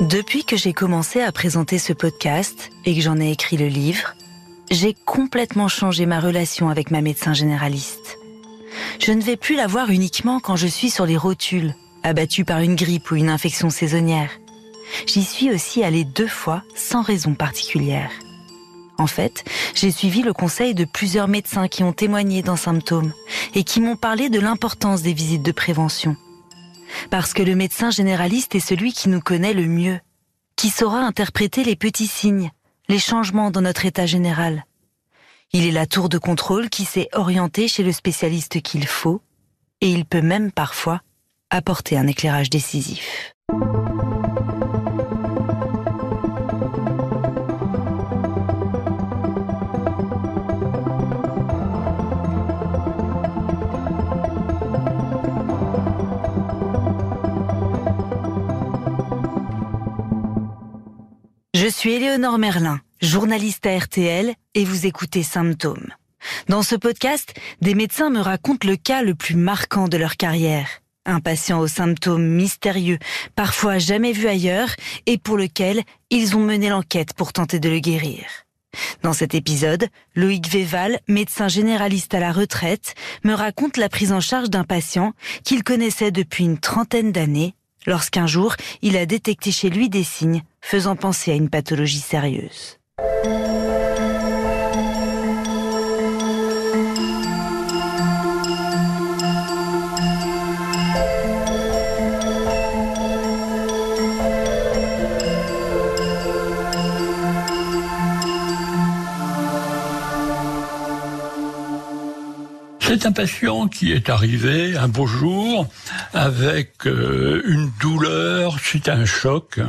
Depuis que j'ai commencé à présenter ce podcast et que j'en ai écrit le livre, j'ai complètement changé ma relation avec ma médecin généraliste. Je ne vais plus la voir uniquement quand je suis sur les rotules, abattue par une grippe ou une infection saisonnière. J'y suis aussi allée deux fois sans raison particulière. En fait, j'ai suivi le conseil de plusieurs médecins qui ont témoigné d'un symptôme et qui m'ont parlé de l'importance des visites de prévention. Parce que le médecin généraliste est celui qui nous connaît le mieux, qui saura interpréter les petits signes, les changements dans notre état général. Il est la tour de contrôle qui sait orienter chez le spécialiste qu'il faut, et il peut même parfois apporter un éclairage décisif. Je suis Éléonore Merlin, journaliste à RTL, et vous écoutez Symptômes. Dans ce podcast, des médecins me racontent le cas le plus marquant de leur carrière. Un patient aux symptômes mystérieux, parfois jamais vu ailleurs, et pour lequel ils ont mené l'enquête pour tenter de le guérir. Dans cet épisode, Loïc Véval, médecin généraliste à la retraite, me raconte la prise en charge d'un patient qu'il connaissait depuis une trentaine d'années lorsqu'un jour, il a détecté chez lui des signes faisant penser à une pathologie sérieuse. C'est un patient qui est arrivé un beau jour avec euh, une douleur suite à un choc.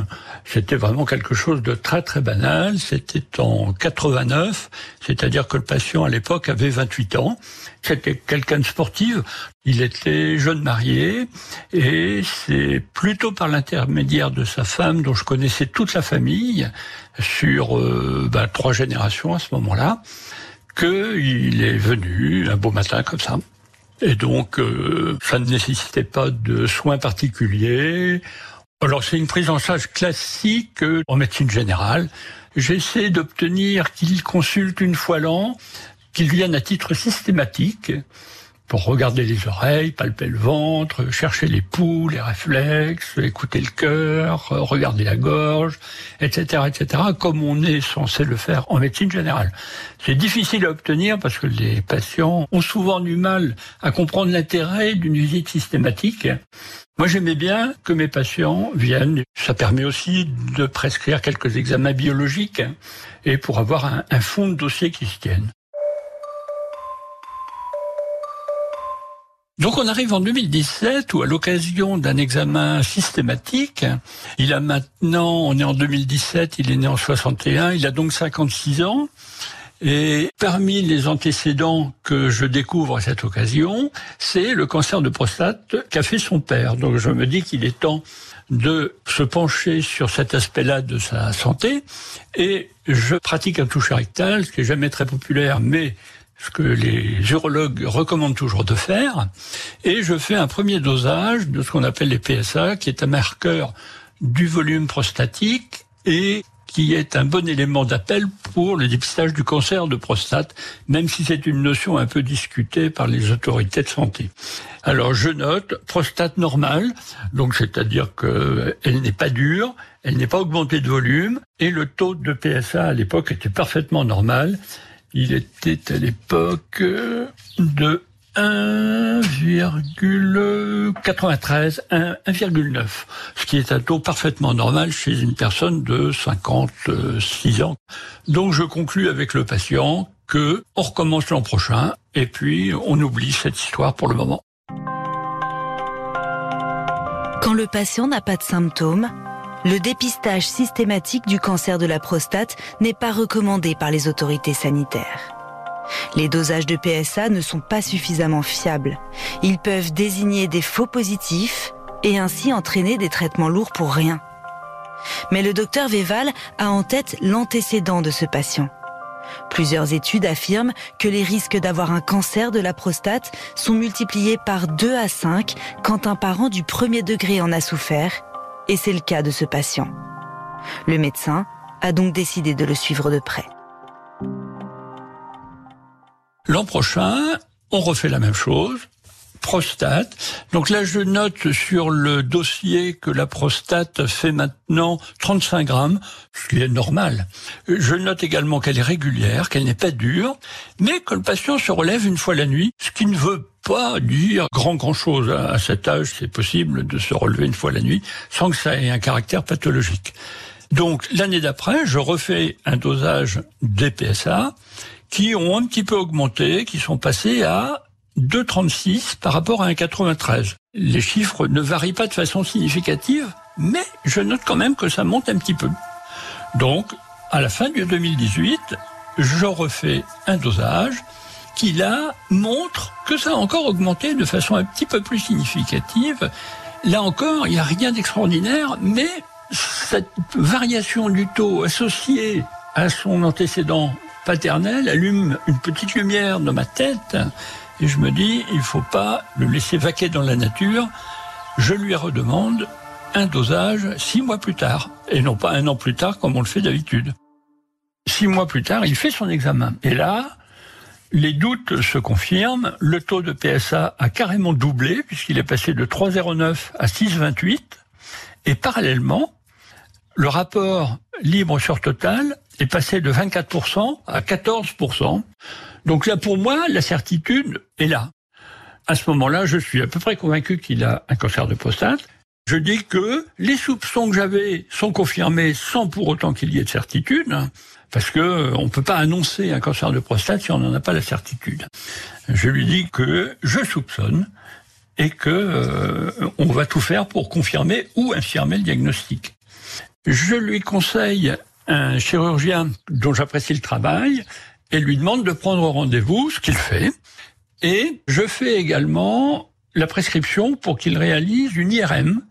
C'était vraiment quelque chose de très très banal. C'était en 89, c'est-à-dire que le patient à l'époque avait 28 ans. C'était quelqu'un de sportif. Il était jeune marié et c'est plutôt par l'intermédiaire de sa femme dont je connaissais toute la famille sur euh, ben, trois générations à ce moment-là qu'il est venu un beau matin comme ça. Et donc, euh, ça ne nécessitait pas de soins particuliers. Alors, c'est une prise en charge classique en médecine générale. J'essaie d'obtenir qu'il consulte une fois l'an, qu'il vienne à titre systématique pour regarder les oreilles, palper le ventre, chercher les pouls, les réflexes, écouter le cœur, regarder la gorge, etc., etc., comme on est censé le faire en médecine générale. C'est difficile à obtenir parce que les patients ont souvent du mal à comprendre l'intérêt d'une visite systématique. Moi, j'aimais bien que mes patients viennent. Ça permet aussi de prescrire quelques examens biologiques et pour avoir un, un fond de dossier qui se tienne. Donc on arrive en 2017 où à l'occasion d'un examen systématique, il a maintenant, on est en 2017, il est né en 61, il a donc 56 ans. Et parmi les antécédents que je découvre à cette occasion, c'est le cancer de prostate qu'a fait son père. Donc je me dis qu'il est temps de se pencher sur cet aspect-là de sa santé. Et je pratique un toucher rectal, ce qui est jamais très populaire, mais ce que les urologues recommandent toujours de faire, et je fais un premier dosage de ce qu'on appelle les PSA, qui est un marqueur du volume prostatique et qui est un bon élément d'appel pour le dépistage du cancer de prostate, même si c'est une notion un peu discutée par les autorités de santé. Alors je note prostate normale, donc c'est-à-dire qu'elle n'est pas dure, elle n'est pas augmentée de volume, et le taux de PSA à l'époque était parfaitement normal, il était à l'époque de 1,93, 1,9, ce qui est un taux parfaitement normal chez une personne de 56 ans. Donc je conclus avec le patient que on recommence l'an prochain et puis on oublie cette histoire pour le moment. Quand le patient n'a pas de symptômes, le dépistage systématique du cancer de la prostate n'est pas recommandé par les autorités sanitaires. Les dosages de PSA ne sont pas suffisamment fiables. Ils peuvent désigner des faux positifs et ainsi entraîner des traitements lourds pour rien. Mais le docteur Véval a en tête l'antécédent de ce patient. Plusieurs études affirment que les risques d'avoir un cancer de la prostate sont multipliés par 2 à 5 quand un parent du premier degré en a souffert Et c'est le cas de ce patient. Le médecin a donc décidé de le suivre de près. L'an prochain, on refait la même chose. Prostate. Donc là, je note sur le dossier que la prostate fait maintenant 35 grammes, ce qui est normal. Je note également qu'elle est régulière, qu'elle n'est pas dure, mais que le patient se relève une fois la nuit, ce qui ne veut pas dire grand grand chose. À cet âge, c'est possible de se relever une fois la nuit sans que ça ait un caractère pathologique. Donc l'année d'après, je refais un dosage des PSA qui ont un petit peu augmenté, qui sont passés à 2,36 par rapport à un 93. Les chiffres ne varient pas de façon significative, mais je note quand même que ça monte un petit peu. Donc, à la fin du 2018, je refais un dosage qui là montre que ça a encore augmenté de façon un petit peu plus significative. Là encore, il n'y a rien d'extraordinaire, mais cette variation du taux associée à son antécédent paternel allume une petite lumière dans ma tête et je me dis, il ne faut pas le laisser vaquer dans la nature. Je lui redemande un dosage six mois plus tard et non pas un an plus tard comme on le fait d'habitude. Six mois plus tard, il fait son examen. Et là, les doutes se confirment. Le taux de PSA a carrément doublé puisqu'il est passé de 3,09 à 6,28. Et parallèlement, le rapport libre sur total est passé de 24% à 14%. Donc là, pour moi, la certitude est là. À ce moment-là, je suis à peu près convaincu qu'il a un cancer de prostate. Je dis que les soupçons que j'avais sont confirmés sans pour autant qu'il y ait de certitude, parce que euh, on peut pas annoncer un cancer de prostate si on n'en a pas la certitude. Je lui dis que je soupçonne et que euh, on va tout faire pour confirmer ou infirmer le diagnostic. Je lui conseille un chirurgien dont j'apprécie le travail et lui demande de prendre rendez-vous, ce qu'il fait. Et je fais également la prescription pour qu'il réalise une IRM.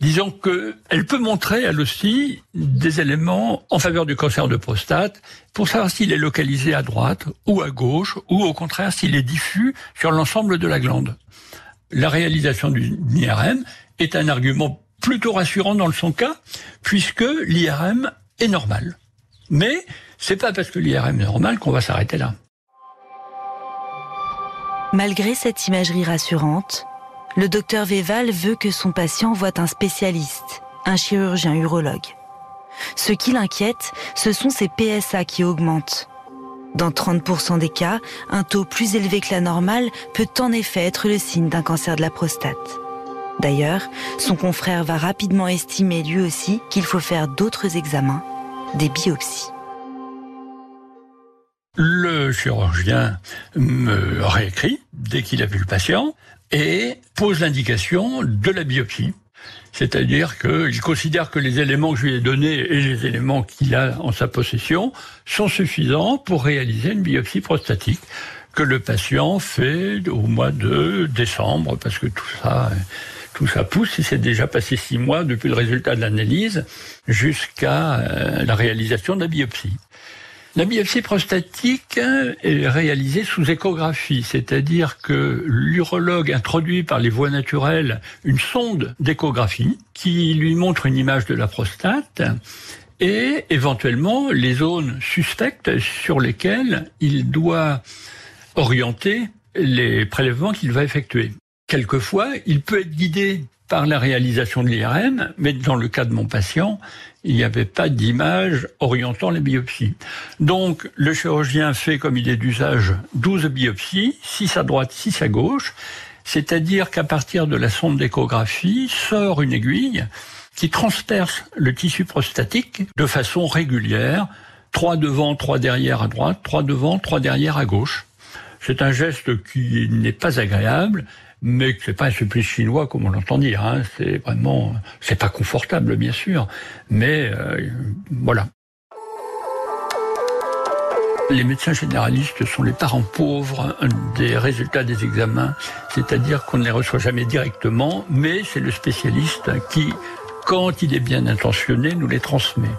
Disons qu'elle peut montrer, elle aussi, des éléments en faveur du cancer de prostate pour savoir s'il est localisé à droite ou à gauche ou au contraire s'il est diffus sur l'ensemble de la glande. La réalisation d'une IRM est un argument plutôt rassurant dans son cas, puisque l'IRM est normal. Mais c'est pas parce que l'IRM est normal qu'on va s'arrêter là. Malgré cette imagerie rassurante, le docteur Véval veut que son patient voit un spécialiste, un chirurgien urologue. Ce qui l'inquiète, ce sont ses PSA qui augmentent. Dans 30% des cas, un taux plus élevé que la normale peut en effet être le signe d'un cancer de la prostate. D'ailleurs, son confrère va rapidement estimer lui aussi qu'il faut faire d'autres examens, des biopsies. Le chirurgien me réécrit dès qu'il a vu le patient et pose l'indication de la biopsie. C'est-à-dire qu'il considère que les éléments que je lui ai donnés et les éléments qu'il a en sa possession sont suffisants pour réaliser une biopsie prostatique que le patient fait au mois de décembre, parce que tout ça tout ça pousse, et c'est déjà passé six mois depuis le résultat de l'analyse jusqu'à euh, la réalisation de la biopsie. La biopsie prostatique est réalisée sous échographie, c'est-à-dire que l'urologue introduit par les voies naturelles une sonde d'échographie qui lui montre une image de la prostate et éventuellement les zones suspectes sur lesquelles il doit orienter les prélèvements qu'il va effectuer. Quelquefois, il peut être guidé par la réalisation de l'IRM, mais dans le cas de mon patient, il n'y avait pas d'image orientant les biopsies. Donc, le chirurgien fait, comme il est d'usage, 12 biopsies, 6 à droite, 6 à gauche, c'est-à-dire qu'à partir de la sonde d'échographie sort une aiguille qui transperce le tissu prostatique de façon régulière, trois devant, trois derrière à droite, trois devant, trois derrière à gauche. C'est un geste qui n'est pas agréable, mais c'est pas un supplice chinois comme on l'entend dire. Hein. C'est vraiment, c'est pas confortable bien sûr, mais euh, voilà. Les médecins généralistes sont les parents pauvres des résultats des examens, c'est-à-dire qu'on ne les reçoit jamais directement, mais c'est le spécialiste qui, quand il est bien intentionné, nous les transmet.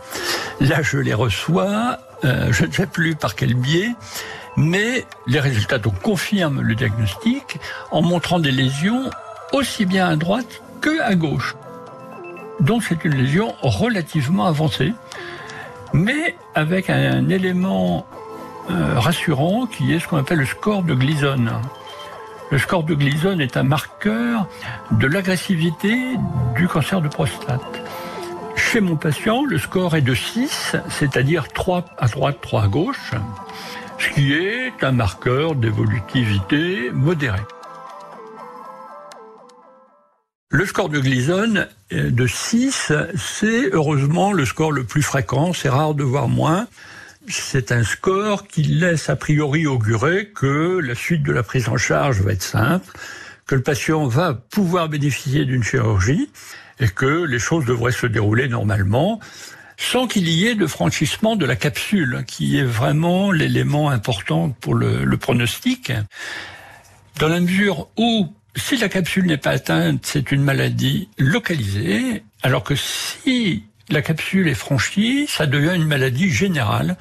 Là, je les reçois, euh, je ne sais plus par quel biais, mais les résultats donc confirment le diagnostic en montrant des lésions aussi bien à droite que à gauche. Donc c'est une lésion relativement avancée, mais avec un élément euh, rassurant qui est ce qu'on appelle le score de Gleason. Le score de Gleason est un marqueur de l'agressivité du cancer de prostate. Chez mon patient, le score est de 6, c'est-à-dire 3 à droite, 3 à gauche, ce qui est un marqueur d'évolutivité modérée. Le score de Gleason de 6, c'est heureusement le score le plus fréquent, c'est rare de voir moins. C'est un score qui laisse a priori augurer que la suite de la prise en charge va être simple, que le patient va pouvoir bénéficier d'une chirurgie et que les choses devraient se dérouler normalement sans qu'il y ait de franchissement de la capsule, qui est vraiment l'élément important pour le, le pronostic. Dans la mesure où si la capsule n'est pas atteinte, c'est une maladie localisée, alors que si la capsule est franchie, ça devient une maladie générale.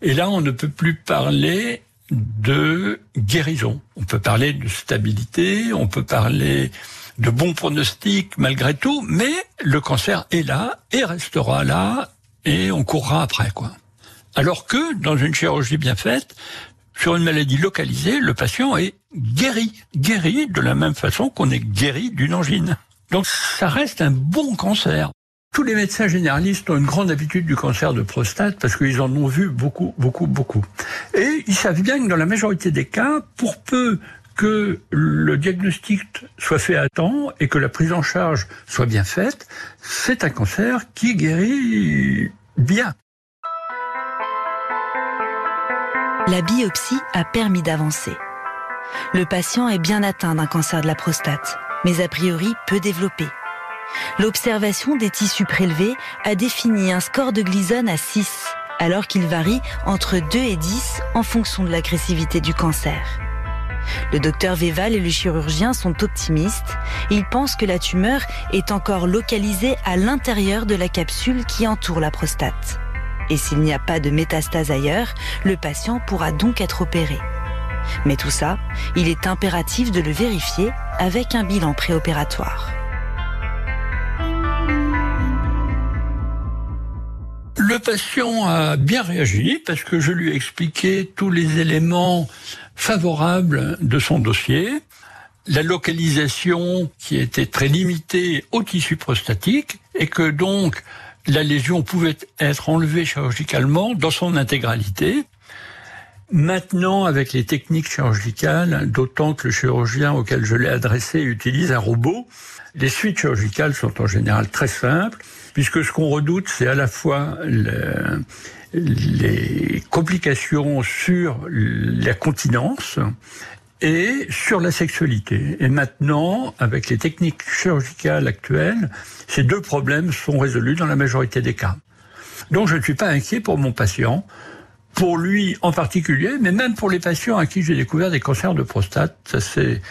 Et là, on ne peut plus parler de guérison. On peut parler de stabilité, on peut parler de bons pronostics malgré tout, mais le cancer est là et restera là et on courra après, quoi. Alors que dans une chirurgie bien faite, sur une maladie localisée, le patient est guéri, guéri de la même façon qu'on est guéri d'une angine. Donc ça reste un bon cancer. Tous les médecins généralistes ont une grande habitude du cancer de prostate parce qu'ils en ont vu beaucoup, beaucoup, beaucoup. Et ils savent bien que dans la majorité des cas, pour peu que le diagnostic soit fait à temps et que la prise en charge soit bien faite, c'est un cancer qui guérit bien. La biopsie a permis d'avancer. Le patient est bien atteint d'un cancer de la prostate, mais a priori peu développé. L'observation des tissus prélevés a défini un score de Gleason à 6, alors qu'il varie entre 2 et 10 en fonction de l'agressivité du cancer. Le docteur Véval et le chirurgien sont optimistes. Ils pensent que la tumeur est encore localisée à l'intérieur de la capsule qui entoure la prostate. Et s'il n'y a pas de métastase ailleurs, le patient pourra donc être opéré. Mais tout ça, il est impératif de le vérifier avec un bilan préopératoire. Le patient a bien réagi parce que je lui ai expliqué tous les éléments favorables de son dossier. La localisation qui était très limitée au tissu prostatique et que donc la lésion pouvait être enlevée chirurgicalement dans son intégralité. Maintenant, avec les techniques chirurgicales, d'autant que le chirurgien auquel je l'ai adressé utilise un robot, les suites chirurgicales sont en général très simples, puisque ce qu'on redoute, c'est à la fois le, les complications sur la continence et sur la sexualité. Et maintenant, avec les techniques chirurgicales actuelles, ces deux problèmes sont résolus dans la majorité des cas. Donc je ne suis pas inquiet pour mon patient, pour lui en particulier, mais même pour les patients à qui j'ai découvert des cancers de prostate. Ça s'est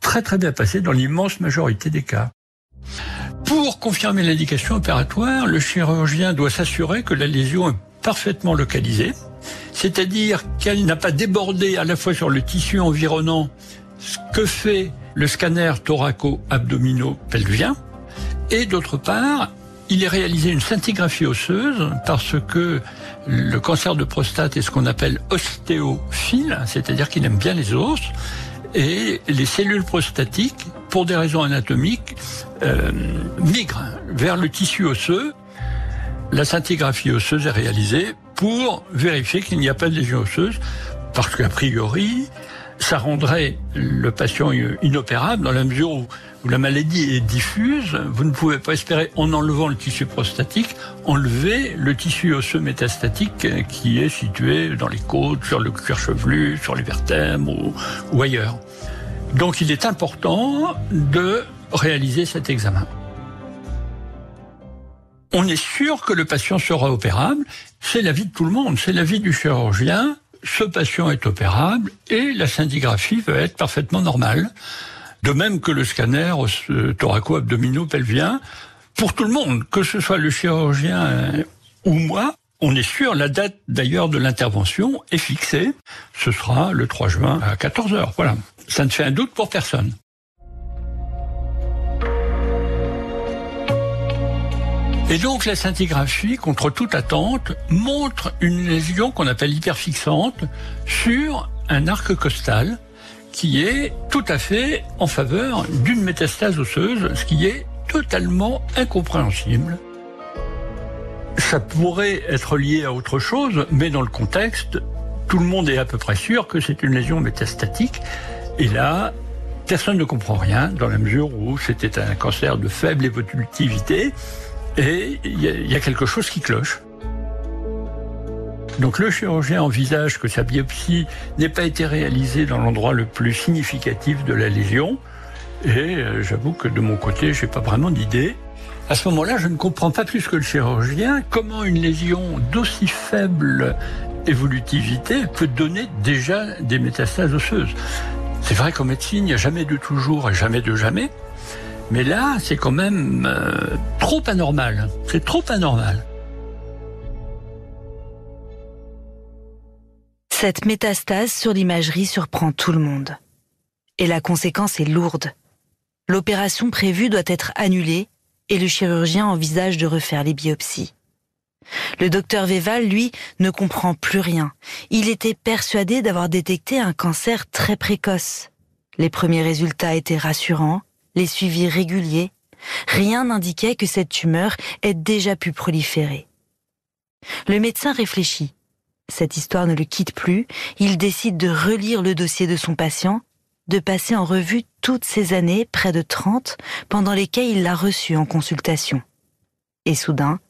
très très bien passé dans l'immense majorité des cas. Pour confirmer l'indication opératoire, le chirurgien doit s'assurer que la lésion est parfaitement localisée, c'est-à-dire qu'elle n'a pas débordé à la fois sur le tissu environnant, ce que fait le scanner thoraco-abdominaux-pelvien, et d'autre part, il est réalisé une scintigraphie osseuse parce que le cancer de prostate est ce qu'on appelle ostéophile, c'est-à-dire qu'il aime bien les os, et les cellules prostatiques, pour des raisons anatomiques, euh, migrent vers le tissu osseux. La scintigraphie osseuse est réalisée pour vérifier qu'il n'y a pas de lésion osseuse, parce qu'a priori, ça rendrait le patient inopérable dans la mesure où, la maladie est diffuse. Vous ne pouvez pas espérer, en enlevant le tissu prostatique, enlever le tissu osseux métastatique qui est situé dans les côtes, sur le cuir chevelu, sur les vertèbres ou ailleurs. Donc il est important de réaliser cet examen. On est sûr que le patient sera opérable. C'est l'avis de tout le monde, c'est l'avis du chirurgien ce patient est opérable et la scintigraphie va être parfaitement normale. De même que le scanner thoraco-abdominaux-pelvien. Pour tout le monde, que ce soit le chirurgien ou moi, on est sûr, la date d'ailleurs de l'intervention est fixée. Ce sera le 3 juin à 14 heures. Voilà. Ça ne fait un doute pour personne. Et donc la scintigraphie, contre toute attente, montre une lésion qu'on appelle hyperfixante sur un arc costal qui est tout à fait en faveur d'une métastase osseuse, ce qui est totalement incompréhensible. Ça pourrait être lié à autre chose, mais dans le contexte, tout le monde est à peu près sûr que c'est une lésion métastatique. Et là, personne ne comprend rien dans la mesure où c'était un cancer de faible évolutivité et il y, a quelque chose qui cloche. Donc le chirurgien envisage que sa biopsie n'ait pas été réalisée dans l'endroit le plus significatif de la lésion. Et euh, j'avoue que de mon côté, j'ai pas vraiment d'idée. À ce moment-là, je ne comprends pas plus que le chirurgien comment une lésion d'aussi faible évolutivité peut donner déjà des métastases osseuses. C'est vrai qu'en médecine, il n'y a jamais de toujours et jamais de jamais. Mais là, c'est quand même euh, trop anormal. C'est trop anormal. Cette métastase sur l'imagerie surprend tout le monde. Et la conséquence est lourde. L'opération prévue doit être annulée et le chirurgien envisage de refaire les biopsies. Le docteur Véval, lui, ne comprend plus rien. Il était persuadé d'avoir détecté un cancer très précoce. Les premiers résultats étaient rassurants, les suivis réguliers, rien n'indiquait que cette tumeur ait déjà pu proliférer. Le médecin réfléchit. Cette histoire ne le quitte plus, il décide de relire le dossier de son patient, de passer en revue toutes ces années, près de 30, pendant lesquelles il l'a reçu en consultation. Et soudain,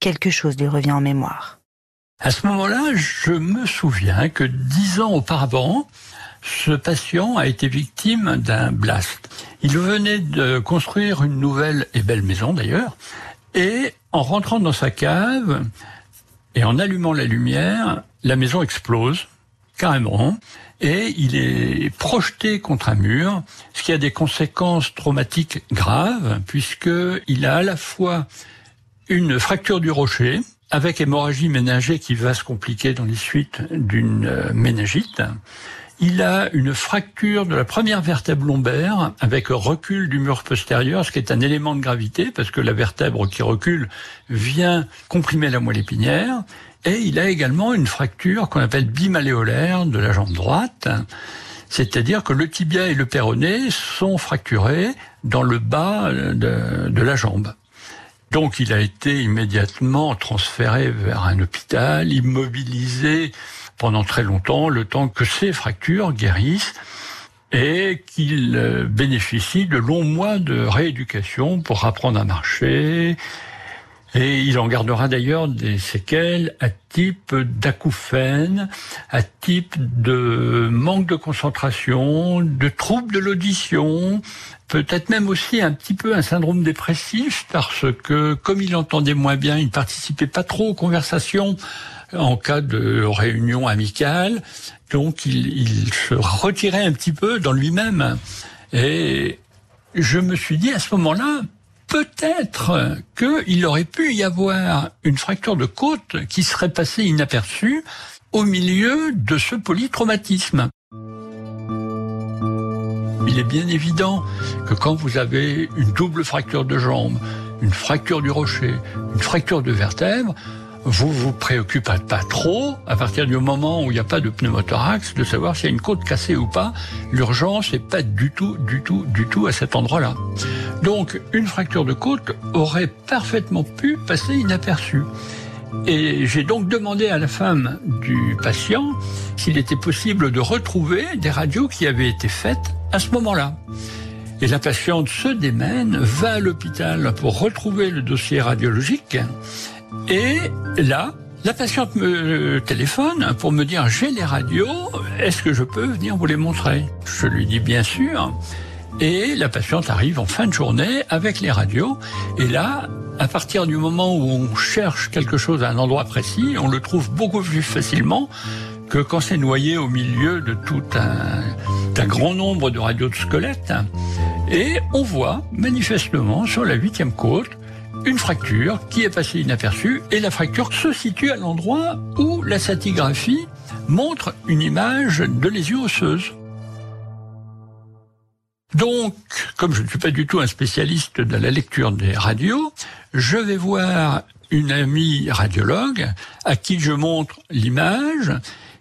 quelque chose lui revient en mémoire. À ce moment-là, je me souviens que dix ans auparavant, ce patient a été victime d'un blast. Il venait de construire une nouvelle et belle maison d'ailleurs, et en rentrant dans sa cave et en allumant la lumière, la maison explose carrément, et il est projeté contre un mur, ce qui a des conséquences traumatiques graves, puisqu'il a à la fois une fracture du rocher, avec hémorragie ménagée qui va se compliquer dans les suites d'une euh, méningite, il a une fracture de la première vertèbre lombaire avec recul du mur postérieur, ce qui est un élément de gravité parce que la vertèbre qui recule vient comprimer la moelle épinière. Et il a également une fracture qu'on appelle bimaléolaire de la jambe droite. C'est-à-dire que le tibia et le péroné sont fracturés dans le bas de, de la jambe. Donc il a été immédiatement transféré vers un hôpital, immobilisé pendant très longtemps, le temps que ces fractures guérissent et qu'il euh, bénéficie de longs mois de rééducation pour apprendre à marcher. Et il en gardera d'ailleurs des séquelles à type d'acouphène, à type de manque de concentration, de troubles de l'audition, peut-être même aussi un petit peu un syndrome dépressif parce que comme il entendait moins bien, il ne participait pas trop aux conversations en cas de réunion amicale. Donc il, il se retirait un petit peu dans lui-même. Et je me suis dit à ce moment-là, peut-être qu'il aurait pu y avoir une fracture de côte qui serait passée inaperçue au milieu de ce polytraumatisme. Il est bien évident que quand vous avez une double fracture de jambe, une fracture du rocher, une fracture de vertèbre, vous vous préoccupez pas trop, à partir du moment où il n'y a pas de pneumothorax, de savoir s'il y a une côte cassée ou pas. L'urgence n'est pas du tout, du tout, du tout à cet endroit-là. Donc, une fracture de côte aurait parfaitement pu passer inaperçue. Et j'ai donc demandé à la femme du patient s'il était possible de retrouver des radios qui avaient été faites à ce moment-là. Et la patiente se démène, va à l'hôpital pour retrouver le dossier radiologique et là, la patiente me téléphone pour me dire j'ai les radios, est-ce que je peux venir vous les montrer? Je lui dis bien sûr. Et la patiente arrive en fin de journée avec les radios. Et là, à partir du moment où on cherche quelque chose à un endroit précis, on le trouve beaucoup plus facilement que quand c'est noyé au milieu de tout un, un grand nombre de radios de squelettes. Et on voit manifestement sur la huitième côte une fracture qui est passée inaperçue et la fracture se situe à l'endroit où la scintigraphie montre une image de lésion osseuse. Donc, comme je ne suis pas du tout un spécialiste de la lecture des radios, je vais voir une amie radiologue à qui je montre l'image,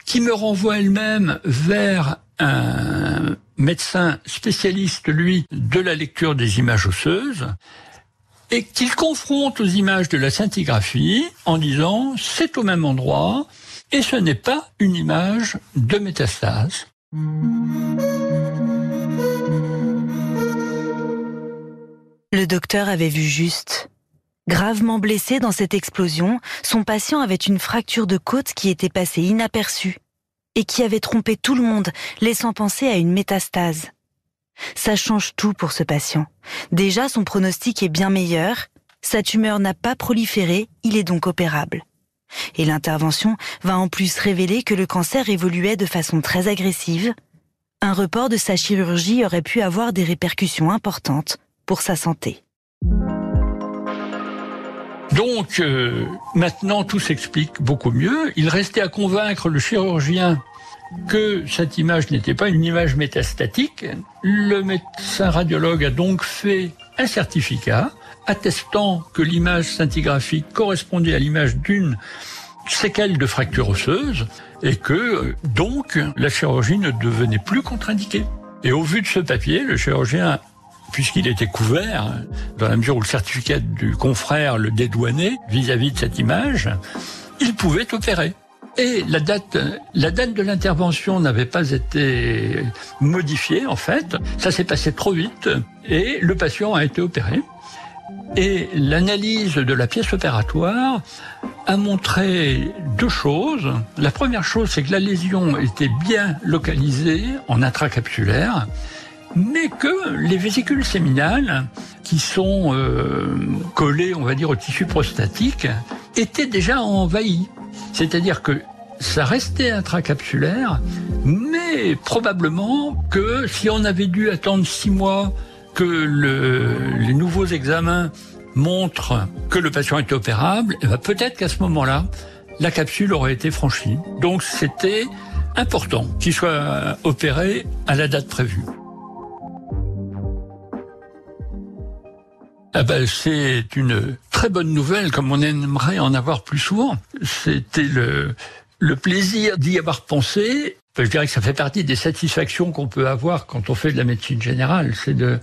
qui me renvoie elle-même vers un médecin spécialiste, lui, de la lecture des images osseuses, et qu'il confronte aux images de la scintigraphie en disant c'est au même endroit et ce n'est pas une image de métastase. Le docteur avait vu juste. Gravement blessé dans cette explosion, son patient avait une fracture de côte qui était passée inaperçue et qui avait trompé tout le monde, laissant penser à une métastase. Ça change tout pour ce patient. Déjà, son pronostic est bien meilleur, sa tumeur n'a pas proliféré, il est donc opérable. Et l'intervention va en plus révéler que le cancer évoluait de façon très agressive. Un report de sa chirurgie aurait pu avoir des répercussions importantes pour sa santé. Donc euh, maintenant tout s'explique beaucoup mieux. Il restait à convaincre le chirurgien que cette image n'était pas une image métastatique. Le médecin radiologue a donc fait un certificat attestant que l'image scintigraphique correspondait à l'image d'une séquelle de fracture osseuse et que donc la chirurgie ne devenait plus contre-indiquée. Et au vu de ce papier, le chirurgien puisqu'il était couvert, dans la mesure où le certificat du confrère le dédouanait vis-à-vis de cette image, il pouvait opérer. Et la date, la date de l'intervention n'avait pas été modifiée, en fait. Ça s'est passé trop vite et le patient a été opéré. Et l'analyse de la pièce opératoire a montré deux choses. La première chose, c'est que la lésion était bien localisée en intracapsulaire mais que les vésicules séminales, qui sont euh, collées, on va dire, au tissu prostatique, étaient déjà envahies. C'est-à-dire que ça restait intracapsulaire, mais probablement que si on avait dû attendre six mois que les nouveaux examens montrent que le patient est opérable, eh ben, peut-être qu'à ce moment-là, la capsule aurait été franchie. Donc c'était important qu'il soit opéré à la date prévue. Ah ben, c'est une très bonne nouvelle, comme on aimerait en avoir plus souvent. C'était le, le plaisir d'y avoir pensé. Je dirais que ça fait partie des satisfactions qu'on peut avoir quand on fait de la médecine générale. C'est de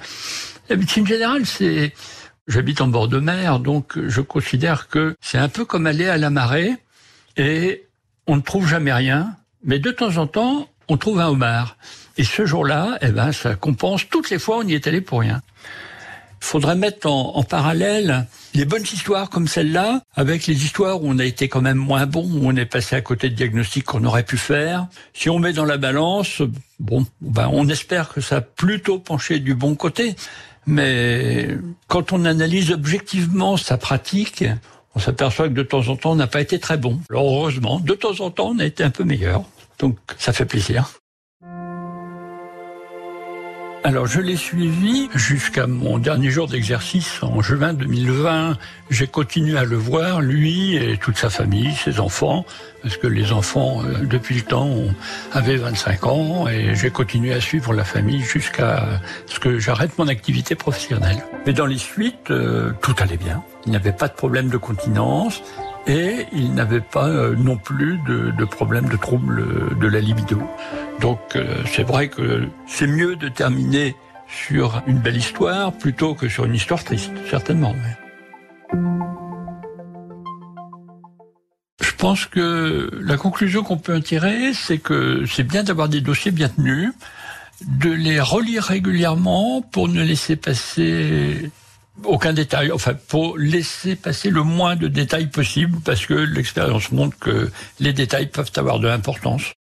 la médecine générale, c'est j'habite en bord de mer, donc je considère que c'est un peu comme aller à la marée et on ne trouve jamais rien, mais de temps en temps on trouve un homard. Et ce jour-là, eh ben, ça compense toutes les fois où on y est allé pour rien faudrait mettre en, parallèle les bonnes histoires comme celle-là avec les histoires où on a été quand même moins bon, où on est passé à côté de diagnostics qu'on aurait pu faire. Si on met dans la balance, bon, ben on espère que ça a plutôt penché du bon côté. Mais quand on analyse objectivement sa pratique, on s'aperçoit que de temps en temps, on n'a pas été très bon. Alors heureusement, de temps en temps, on a été un peu meilleur. Donc ça fait plaisir. Alors je l'ai suivi jusqu'à mon dernier jour d'exercice en juin 2020. J'ai continué à le voir, lui et toute sa famille, ses enfants, parce que les enfants, euh, depuis le temps, avaient 25 ans, et j'ai continué à suivre la famille jusqu'à ce que j'arrête mon activité professionnelle. Mais dans les suites, euh, tout allait bien. Il n'y avait pas de problème de continence, et il n'avait pas euh, non plus de, de problème de trouble de la libido. Donc euh, c'est vrai que c'est mieux de terminer sur une belle histoire plutôt que sur une histoire triste, certainement. Je pense que la conclusion qu'on peut en tirer, c'est que c'est bien d'avoir des dossiers bien tenus, de les relire régulièrement pour ne laisser passer aucun détail, enfin pour laisser passer le moins de détails possible, parce que l'expérience montre que les détails peuvent avoir de l'importance.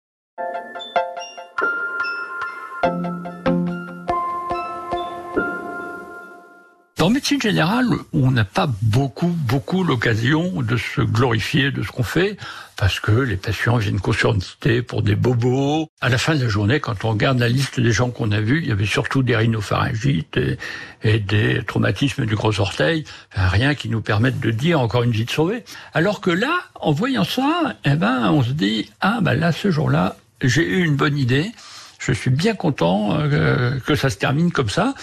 En médecine générale, on n'a pas beaucoup, beaucoup l'occasion de se glorifier de ce qu'on fait, parce que les patients viennent consulter pour des bobos. À la fin de la journée, quand on regarde la liste des gens qu'on a vus, il y avait surtout des rhinopharyngites et, des traumatismes du gros orteil, rien qui nous permette de dire encore une vie de sauvée. Alors que là, en voyant ça, eh ben, on se dit, ah, ben là, ce jour-là, j'ai eu une bonne idée Je suis bien content euh, que ça se termine comme ça.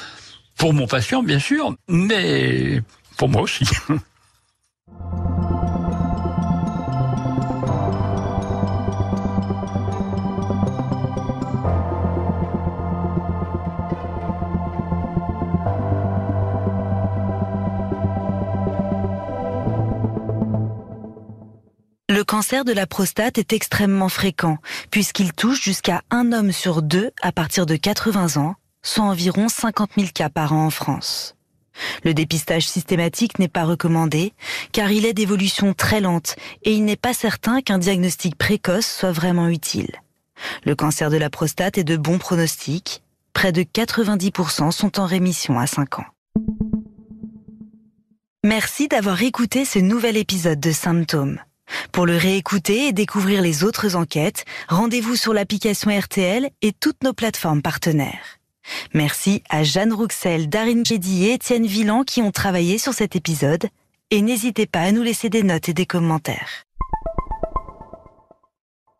Pour mon patient, bien sûr, mais pour moi aussi. Le cancer de la prostate est extrêmement fréquent, puisqu'il touche jusqu'à un homme sur deux à partir de 80 ans, soit environ 50 000 cas par an en France. Le dépistage systématique n'est pas recommandé, car il est d'évolution très lente et il n'est pas certain qu'un diagnostic précoce soit vraiment utile. Le cancer de la prostate est de bon pronostic, près de 90% sont en rémission à 5 ans. Merci d'avoir écouté ce nouvel épisode de Symptômes. Pour le réécouter et découvrir les autres enquêtes, rendez-vous sur l'application RTL et toutes nos plateformes partenaires. Merci à Jeanne Rouxel, Darine Kédi et Étienne Villan qui ont travaillé sur cet épisode. Et n'hésitez pas à nous laisser des notes et des commentaires.